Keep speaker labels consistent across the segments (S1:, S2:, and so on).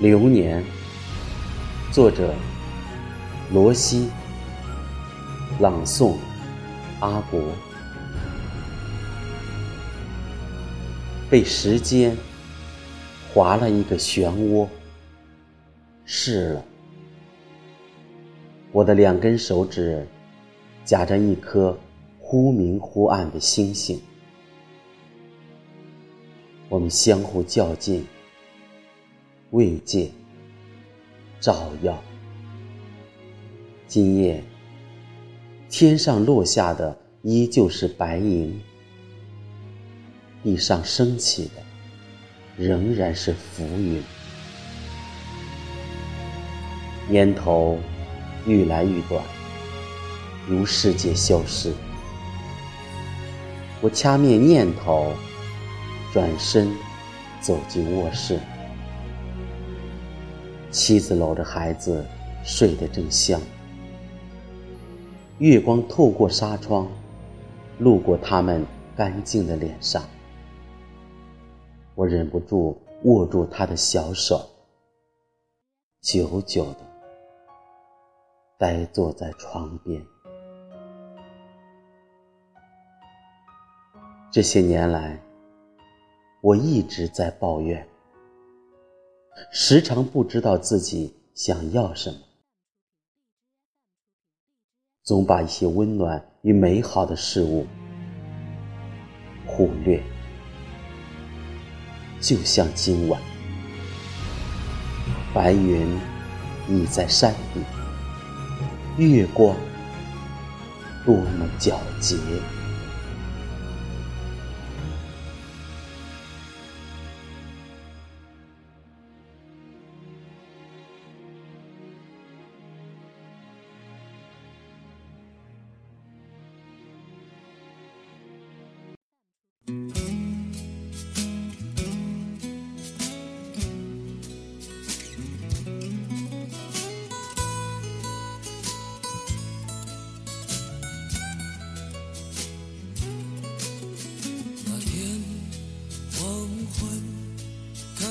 S1: 流年，作者罗西，朗诵阿国。被时间划了一个漩涡，是了。我的两根手指夹着一颗忽明忽暗的星星，我们相互较劲。慰藉，照耀。今夜，天上落下的依旧是白银，地上升起的仍然是浮云。烟头愈来愈短，如世界消失。我掐灭念头，转身走进卧室。妻子搂着孩子，睡得正香。月光透过纱窗，路过他们干净的脸上。我忍不住握住他的小手，久久的呆坐在床边。这些年来，我一直在抱怨。时常不知道自己想要什么，总把一些温暖与美好的事物忽略。就像今晚，白云倚在山顶，月光多么皎洁。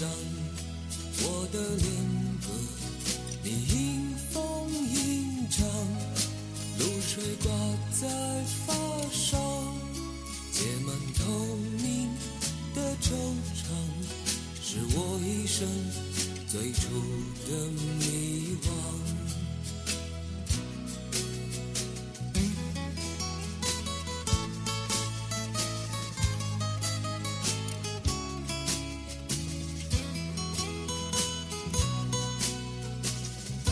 S2: 上我的恋歌，你迎风吟唱，露水挂在发梢，结满透明的惆怅，是我一生最初的迷惘。